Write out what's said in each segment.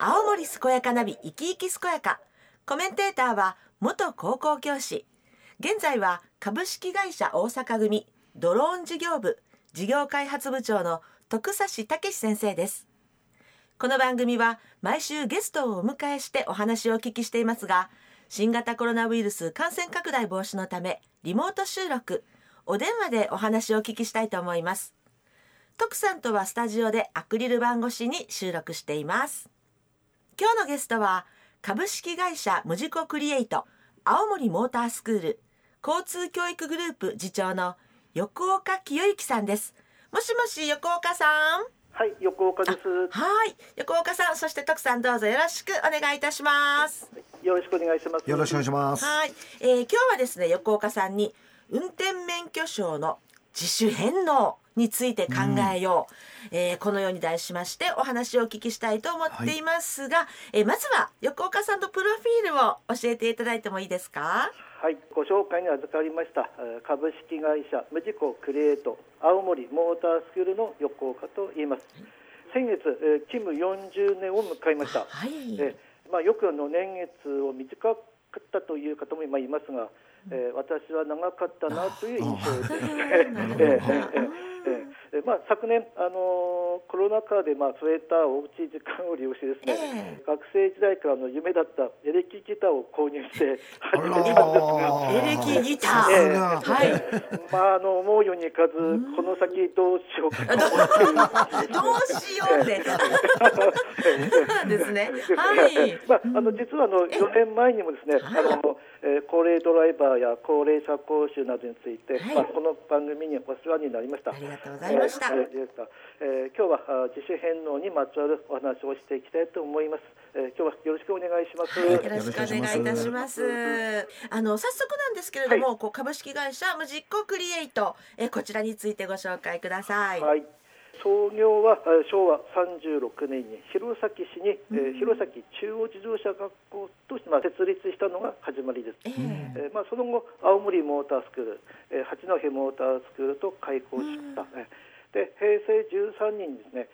青森健やかナビ生き生き健やか。コメンテーターは元高校教師。現在は株式会社大阪組。ドローン事業部。事業開発部長の徳差武先生です。この番組は毎週ゲストをお迎えしてお話をお聞きしていますが新型コロナウイルス感染拡大防止のためリモート収録。お電話でお話をお聞きしたいと思います。徳さんとはスタジオでアクリル板越しに収録しています。今日のゲストは株式会社ムジコクリエイト青森モータースクール交通教育グループ次長の横岡清之さんです。もしもし横岡さん。はい横岡です。はい。横岡さんそして徳さんどうぞよろしくお願いいたします。よろしくお願いします。よろしくお願いします。はい、えー、今日はですね横岡さんに運転免許証の自主返納について考えよう、うん、えー、このように題しましてお話をお聞きしたいと思っていますが、はい、えー、まずは横岡さんのプロフィールを教えていただいてもいいですか？はい。ご紹介に預かりました株式会社ムジコクリエイト青森モータースクールの横岡と言います、先月、えー、勤務40年を迎えました、はい、えー、まあ、よくあの年月を短かったという方も今いますが、えー、私は長かったなという印象です。ね。えまあ、昨年、あのコロナ禍で、まあ、増えたおうち時間を利用してですね、えー、学生時代からの夢だったエレキギターを購入して 始めたんですがエレキギター、えー、はい、まあ、あの思うようにいかずこの先どうしようか。と どうしようって。ですね。はい。まあ、あの実はあの4年前にもですねあの、えー、高齢ドライバーや高齢者講習などについて、はい、まあ、この番組にお世話になりました。ありがとうございました。えー、えー、今日は自主返納にまつわるお話をしていきたいと思います。えー、今日はよろしくお願いします。はい、よろしくお願いいたします。あの早速なんですけれども、はい、こう株式会社無実行クリエイト、えー、こちらについてご紹介ください。はい。創業は昭和36年に弘前市に、うん、えー、弘前中央自動車学校として、まあ、設立したのが始まりです、えー、えー、まあ、その後青森モータースクール、えー、八戸モータースクールと開校しました、うん、で平成13年にですね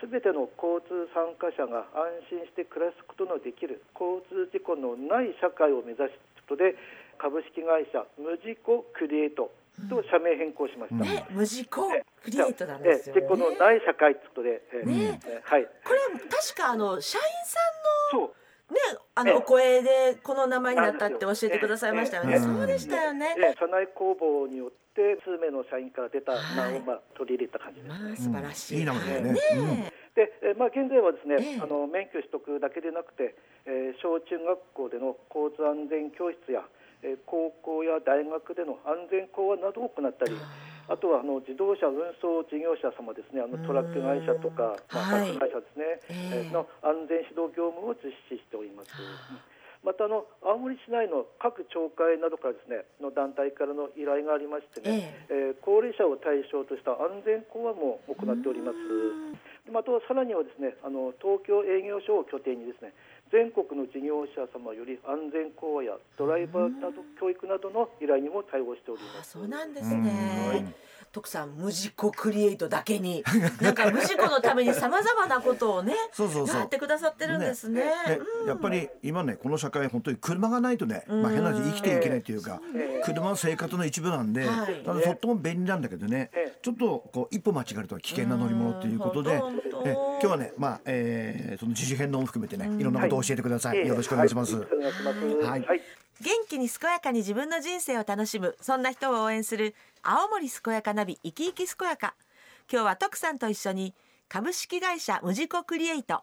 すべ、えー、ての交通参加者が安心して暮らすことのできる交通事故のない社会を目指すことで株式会社ムジコクリエイトと社名変更しました。ね、無事故クリエイトなんですよ、ね。で、このない社会ってことで、ね、はい。これ確かあの社員さんの。ね、あのお声でこの名前になったって教えてくださいましたよね。そうでしたよね。社内公募によって数名の社員から出た名をまあ取り入れた感じです。まあ素晴らしい。いい名前ね。ねで、えまあ現在はですね、あの免許取得だけでなくて、えー、小中学校での交通安全教室やえ高校や大学での安全講話などを行ったりあとはあの自動車運送事業者様ですねあのトラック会社とか、まあ、会社ですね、えー、の安全指導業務を実施しております。またあの青森市内の各町会などからですねの団体からの依頼がありましてね、えー、えー、高齢者を対象とした安全講話も行っております。またさらにはですねあの東京営業所を拠点にですね全国の事業者様より安全講話やドライバーなど教育などの依頼にも対応しております。そうなんですね。徳さん無事故クリエイトだけになんか無事故のためにさまざまなことをね そうそうそう。やってくださってるんですね。ねうん、やっぱり今ねこの社会本当に車がないとね、まあ、変な話生きていけないというか、えー、車は生活の一部なんで、はい、とっても便利なんだけどね、えー、ちょっとこう一歩間違えると危険な乗り物ということで、え今日はねまあ、えー、その自主返納も含めてねいろんなことを教えてください。はい、よろしくお願いします。はい、はい、元気に健やかに自分の人生を楽しむそんな人を応援する青森健やかナビ生き生き健やか。今日は徳さんと一緒に株式会社ムジコクリエイト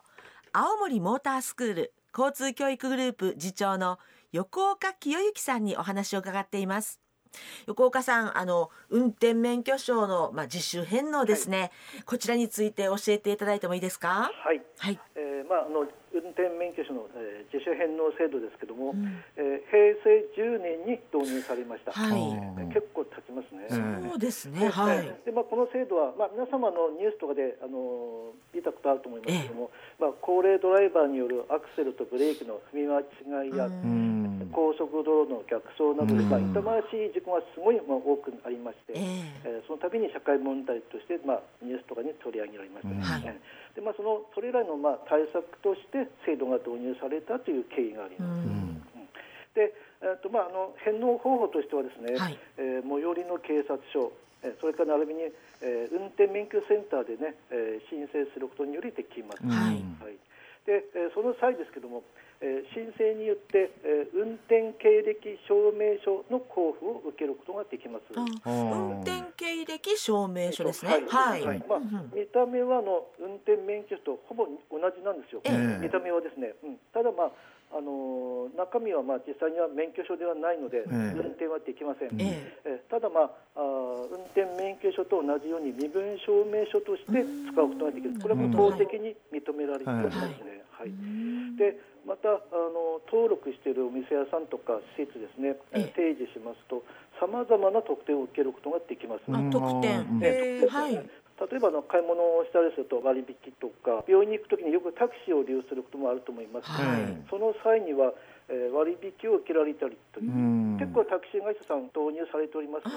青森モータースクール交通教育グループ次長の横岡清之さんにお話を伺っています横岡さんあの運転免許証の、まあ、自主返納ですね、はい、こちらについて教えていただいてもいいですか？はい、はい。えー、まああの運転免許証の、えー、自主返納制度ですけども、うん、えー、平成10年に導入されました、はい、結構経ちますね、そうですね、はい、でまあ、この制度は、まあ、皆様のニュースとかであの見たことあると思いますけども、えまあ、高齢ドライバーによるアクセルとブレーキの踏み間違いや、うん。高速道路の逆走などで、まあ、痛ましい事故がすごい、まあ、多くありまして、えー、その度に社会問題として、まあ、ニュースとかに取り上げられました、ね、でまあ、そのそれ以来の、まあ、対策として制度が導入されたという経緯があります。でえーとまあ、あの返納方法としてはですね、はい、えー、最寄りの警察署それから並びに、えー、運転免許センターでね、えー、申請することによりできます。はい、はい。で、えー、その際ですけども、えー、申請によって、えー、運転経歴証明書の交付を受けることができます。運転経歴証明書ですね。はい。はい、まあ、見た目はあの運転免許とほぼ同じなんですよ。えー、見た目はですね。うん、ただまああの中身はまあ実際には免許証ではないので、運転はできません、ええ。ただ、まあ、あ運転免許証と同じように身分証明書として使うことができる、これは法的に認められていますね。はい、でまたあの登録しているお店屋さんとか施設ですね、提示しますとさまざまな特典を受けることができます。あ特典、えー、はい。例えばの買い物をしたりすると割引とか病院に行くときによくタクシーを利用することもあると思います。が、はい、その際には、えー、割引を受けられたりという結構タクシー会社さん導入されておりますの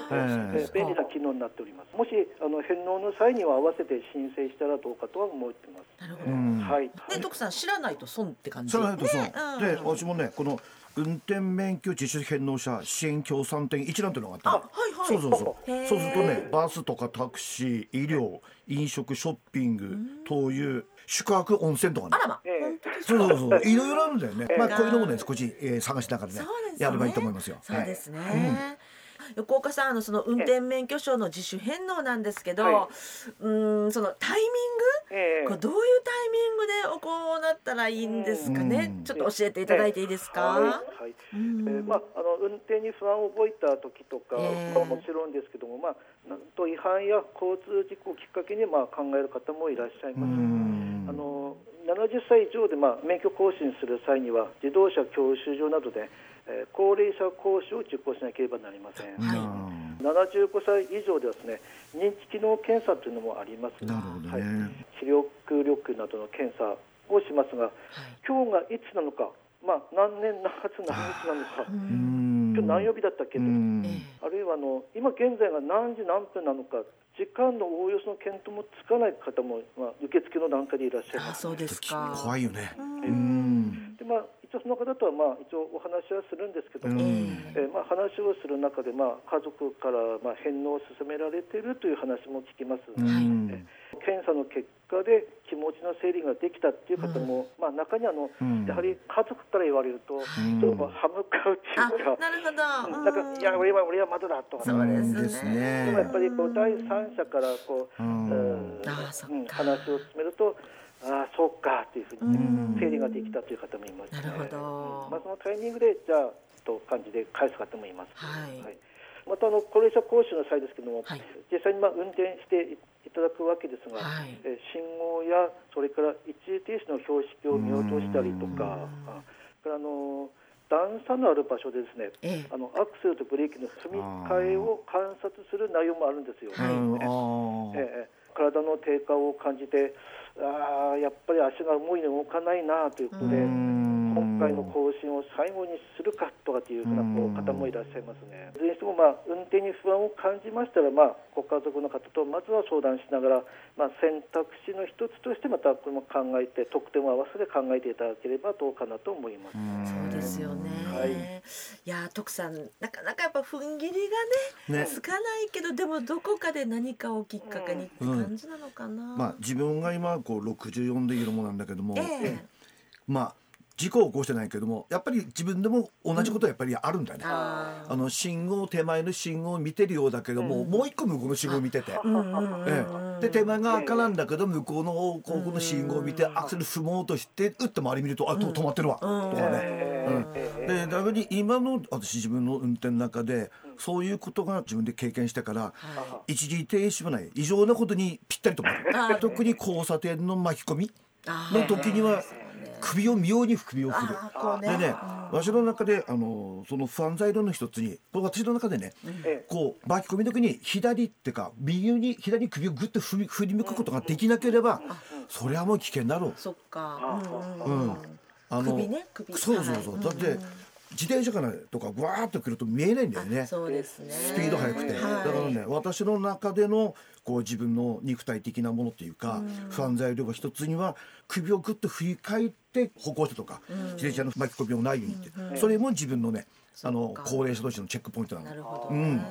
で、えー、便利な機能になっております。もしあの返納の際には合わせて申請したらどうかとは思ってます。なるほど、はい、ね徳さん知らないと損って感じ？知らないと損、ね、で私もねこの運転免許自主返納者支援協賛点一覧というのがあったはいはい、そうそうそう。そうするとねバスとかタクシー医療飲食ショッピング灯油宿泊温泉とかね。あらま、えー、そうそうそう。いろいろあるんだよね、えー、まあこういうのもね少し、えー、探しながらね、ね、やればいいと思いますよ。そうですね、はい。うん。横岡さんあのその運転免許証の自主返納なんですけど、はい、うんそのタイミング、えー、これどういうタイミングで行ったらいいんですかね、ちょっと教えていただいていいですか？はい、はい、えー、まああの運転に不安を覚えた時とかはもちろんですけども、まあなんと違反や交通事故をきっかけにまあ考える方もいらっしゃいます。あの70歳以上でまあ免許更新する際には自動車教習所などでえー、高齢者講習を受講しなければなりません、はい、75歳以上ではですね認知機能検査というのもあります。なるほど、ね、はい、視力力などの検査をしますが、はい、今日がいつなのか、まあ、何年何月何日なのか今日何曜日だったっけと。あるいはあの今現在が何時何分なのか時間のおおよその見当もつかない方も、まあ、受付の段階でいらっしゃいます、そうですか。怖いよね。でまあ一応その方とはまあ一応お話はするんですけども、えー、まあ話をする中でまあ家族からまあ返納を勧められているという話も聞きます。えー、検査の結果で気持ちの整理ができたっていう方も、まあ中にあの、やはり家族から言われると、ちょっと歯向かうっていうか、なるほど、なんかいや俺は俺はまだだとか、そうですね。でもやっぱりこう第三者からこう、うん、話を進めると。ああそうかというふうに、整理ができたという方もいます、ね、なるほど、まあ、そのタイミングでじゃあと感じで返す方もいます、はい、はい、またあの高齢者講習の際ですけども、はい、実際にまあ運転していただくわけですが、はい、え信号やそれから一時停止の標識を見落としたりとかからあの段差のある場所でですね、ええ、あのアクセルとブレーキの踏み替えを観察する内容もあるんですよ。はい、ええ、体の低下を感じてあやっぱり足が重いの動かないなということで。回の更新を最後にするかとかっていうふうな方もいらっしゃいますね。いずれにしても、まあ、運転に不安を感じましたら、まあ、ご家族の方とまずは相談しながら、まあ、選択肢の一つとしてまたこれも考えて得点を合わせて考えていただければどうかなと思います。そうですよね、はい、いや徳さんなかなかやっぱ踏ん切りがね、ね、つかないけどでもどこかで何かをきっかけにって感じなのかな。うん、まあ、自分が今こう64でいるものなんだけども、えー、まあ事故を起こしてないけどもやっぱり自分でも同じことはやっぱりあるんだよね、うん、あの信号手前の信号を見てるようだけども、うん、もう一個向こうの信号を見てて、ええ、で手前が赤なんだけど向こうの方向の信号を見てアクセル踏もうとして打って周り見るとあと止まってるわ、とかね、うん、で逆に今の私自分の運転の中でそういうことが自分で経験してから、一時停止もない異常なことにぴったり止まる。特に交差点の巻き込みの時には首を妙に首を振る。でね、わしの中であのその不安材料の一つに、これ私の中でね、こう巻き込みの時に左ってか右に左に首をぐっと振り振り向くことができなければ、それはもう危険だろう。そっか。うん。あの、そうそうそう。だって。自転車からとかぐわーっと来ると見えないんだよね。そうですね。スピード速くて、はい、だからね私の中でのこう自分の肉体的なものっていうか、不安材料が一つには首をぐっと振り返って歩行者とか、自転車の巻き込みをないようにって、それも自分のねあの高齢者同士のチェックポイントなの。なるほど、うん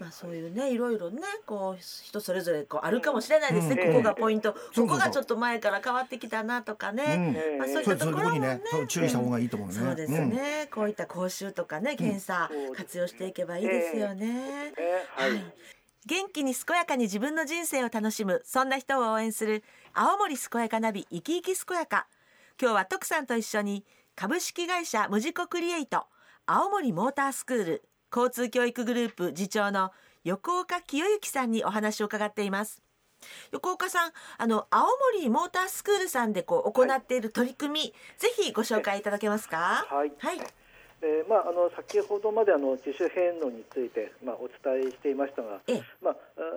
まあそういうねいろいろねこう人それぞれこうあるかもしれないですね、ここがポイント、ここがちょっと前から変わってきたなとかね、まあそういったところもね。注意した方がいいと思うね。そうですね、こういった講習とかね検査活用していけばいいですよね。はい。元気に健やかに自分の人生を楽しむそんな人を応援する青森健やかナビ生き生き健やか。今日は徳さんと一緒に株式会社無事故クリエイト青森モータースクール交通教育グループ次長の横岡清之さんにお話を伺っています。横岡さんあの青森モータースクールさんでこう行っている取り組み、はい、ぜひご紹介いただけますか？はい、はい。えーまあ、あの先ほどまであの自主返納について、まあ、お伝えしていましたが、まあ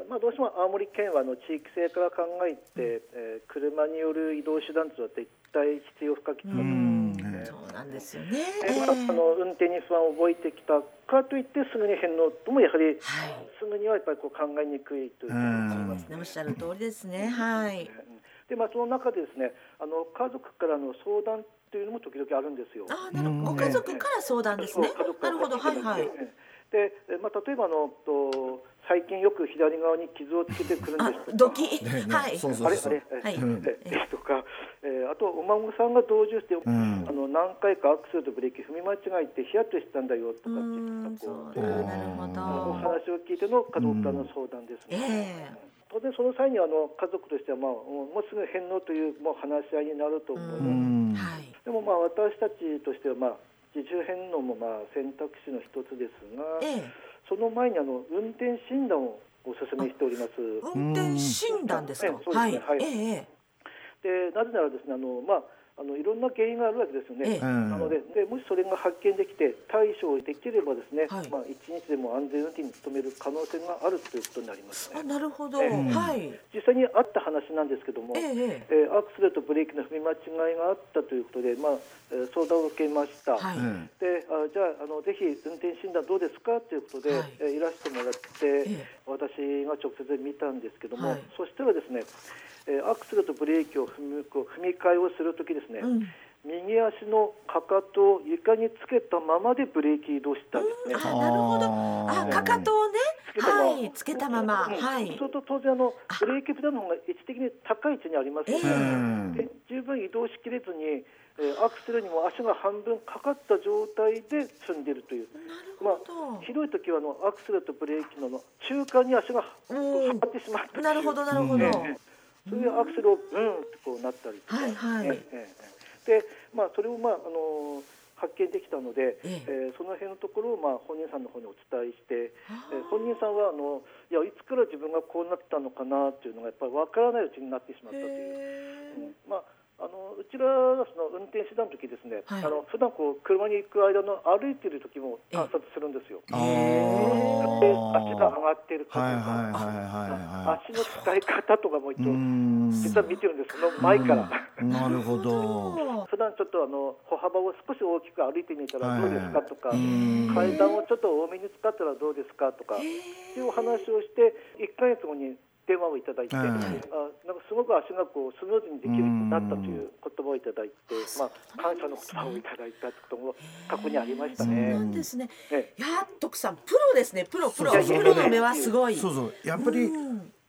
まあ、どうしても青森県はあの地域性から考えて、えー、車による移動手段とは絶対必要不可欠だとそうなんですよね、えーまあ、あの運転に不安を覚えてきたかといってすぐに返納ともやはり、はい、すぐにはやっぱりこう考えにくいということですね。おっしゃる通りですね。はい。でまあその中でですねあの家族からの相談っていうのも時々あるんですよ。あなるほど。ご家族から相談ですね。なるほど。はいはい。で、まあ、例えばのと最近よく左側に傷をつけてくるんです。ドキ、はい、あれあれ、はい、えとか、えー、あとお孫さんが同乗して、うん、あの何回かアクセルとブレーキ踏み間違えてヒヤッとしたんだよとかっていうこうお話を聞いての家族からの相談ですね。えー当然その際にあの家族としては、まあ、もうすぐ返納というもう話し合いになると思います。でもまあ私たちとしては、まあ、自主返納もまあ選択肢の一つですが、ええ、その前にあの運転診断をお勧めしております。運転診断ですか？ええ、はい。はい、ええ、でなぜならですねあのまああのいろんな原因があるわけですよね、ええ、なのででもしそれが発見できて対処できればですね、はい、まあ、一日でも安全運転に努める可能性があるということになります、ね、あなるほど、えはい、実際にあった話なんですけども、ええアクセルとブレーキの踏み間違いがあったということで、まあ、相談を受けました、はい、であじゃああのぜひ運転診断どうですか？ということで、はい、いらしてもらって、私が直接見たんですけども、そしたらですねえー、アクセルとブレーキを踏み踏み替えをするときですね、うん、右足のかかとを床につけたままでブレーキ移動したんですね。あなるほど。あかかとをね、はい、つけたまま。はい。そうすると当然あのブレーキペダルの方が位置的に高い位置にありますので、えー、で十分移動しきれずに。えー、アクセルにも足が半分かかった状態で積んでいるという、まあ、ひどい時はあのアクセルとブレーキの中間に足がはまってしまったなるほどなるほど、えーそれでアクセルをブーンってこうなったりとか、はいはい。ええでまあ、それを、まああの発見できたので、ええ。ー、その辺のところを、まあ、本人さんの方にお伝えして、えー、本人さんはあのいやいつから自分がこうなったのかなというのがやっぱり分からないうちになってしまったという。うん、まああのうちらのその運転手段の時ですね、はい、あの普段こう車に行く間の歩いている時も観察するんですよ。で足が上がっているかとか、足の使い方とかも一応実は見てるんですその前から。なるほど。普段ちょっとあの歩幅を少し大きく歩いてみたらどうですかとか、階段をちょっと多めに使ったらどうですかとかっていうお話をして1か月後に電話をいただいて、はい、あなんかすごく足がこうスムーズにできるようになったという言葉をいただいて、まあ、感謝の言葉をいただいたことも過去にありましたね。そうなんですね。いや徳さんプロですね。プロプロ。プロの目はすごい。そうそう。やっぱり。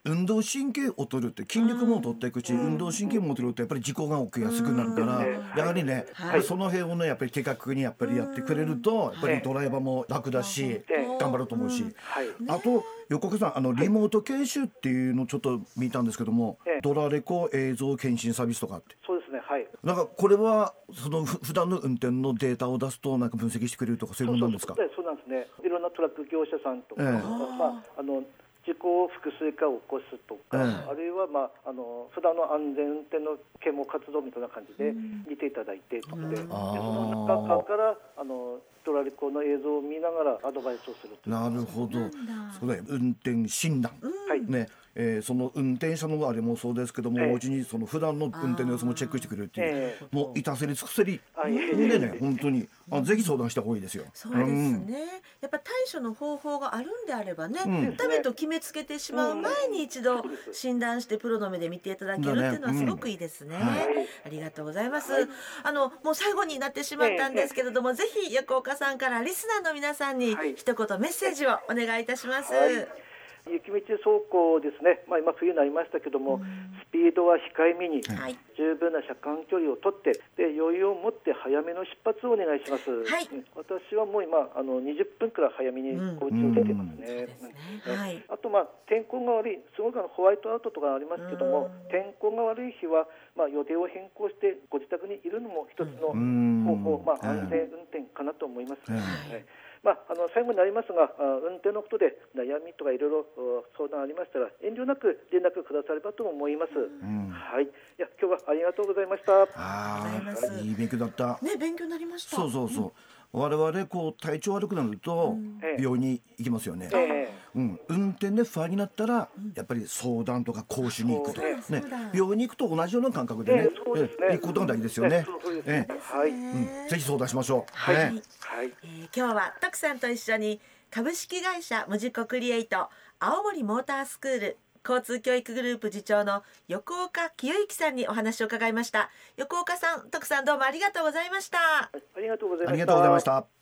運動神経を取るって筋力も取っていくし、運動神経も取るとやっぱり事故が起きやすくなるから、やはりね、はい、その辺をねやっぱり的確にやっぱりやってくれるとやっぱりドライバーも楽だし、頑張ると思うし、あと横川さんあのリモート研修っていうのをちょっと見たんですけども、ドラレコ映像検診サービスとかって。そうですねはい。なんかこれはそのふ普段の運転のデータを出すとなんか分析してくれるとかそういうものなんですか？そうなんですね。いろんなトラック業者さんとか、まああの事故を複数回起こすとか、うん、あるいは、まあ、あの普段の安全運転の啓蒙活動みたいな感じで見ていただいてとかで,、でその中からあのドラリコの映像を見ながらアドバイスをするなるほど。そうだ。運転診断、はい。ね。えー、その運転者のあれもそうですけども、えー、おうちにその普段の運転の様子もチェックしてくれるっていう、えー、もういたせり尽くせり。でね本当に。あぜひ相談した方がいいですよ。そうですね、うん、やっぱ対処の方法があるんであればね、うん、ダメと決めつけてしまう前に一度診断してプロの目で見ていただけるっていうのはすごくいいですね。ねうんはい、ありがとうございます。あのもう最後になってしまったんですけれども、ぜひ横岡さんからリスナーの皆さんに一言メッセージをお願いいたします。はい雪道走行ですね、まあ、今、冬になりましたけども、スピードは控えめに、はい、十分な車間距離を取って、で余裕を持って早めの出発をお願いします。はい、私はもう今、あの20分くらい早めにお家を出てますね。あと、まあ、天候が悪い、すごくホワイトアウトとかありますけども、天候が悪い日は、まあ、予定を変更してご自宅にいるのも一つの方法、まあ、安全運転かなと思います。はいまあ、あの最後になりますが、運転のことで悩みとかいろいろ相談ありましたら、遠慮なく連絡くださればと思います。うん、はい、いや、今日はありがとうございました。ああ、いい勉強だった。ね、勉強になりました。そうそうそう。うん我々こう体調悪くなると病院に行きますよね、うん、運転で不安になったらやっぱり相談とか講習に行くと、ね、病院に行くと同じような感覚でね、え行くことが大事ですよね。えはい、うん、ぜひ相談しましょう。はい、はい、えー、今日は徳さんと一緒に株式会社ムジコクリエイト青森モータースクール交通教育グループ次長の横岡清之さんにお話を伺いました。横岡さん徳さんどうもありがとうございました。ありがとうございました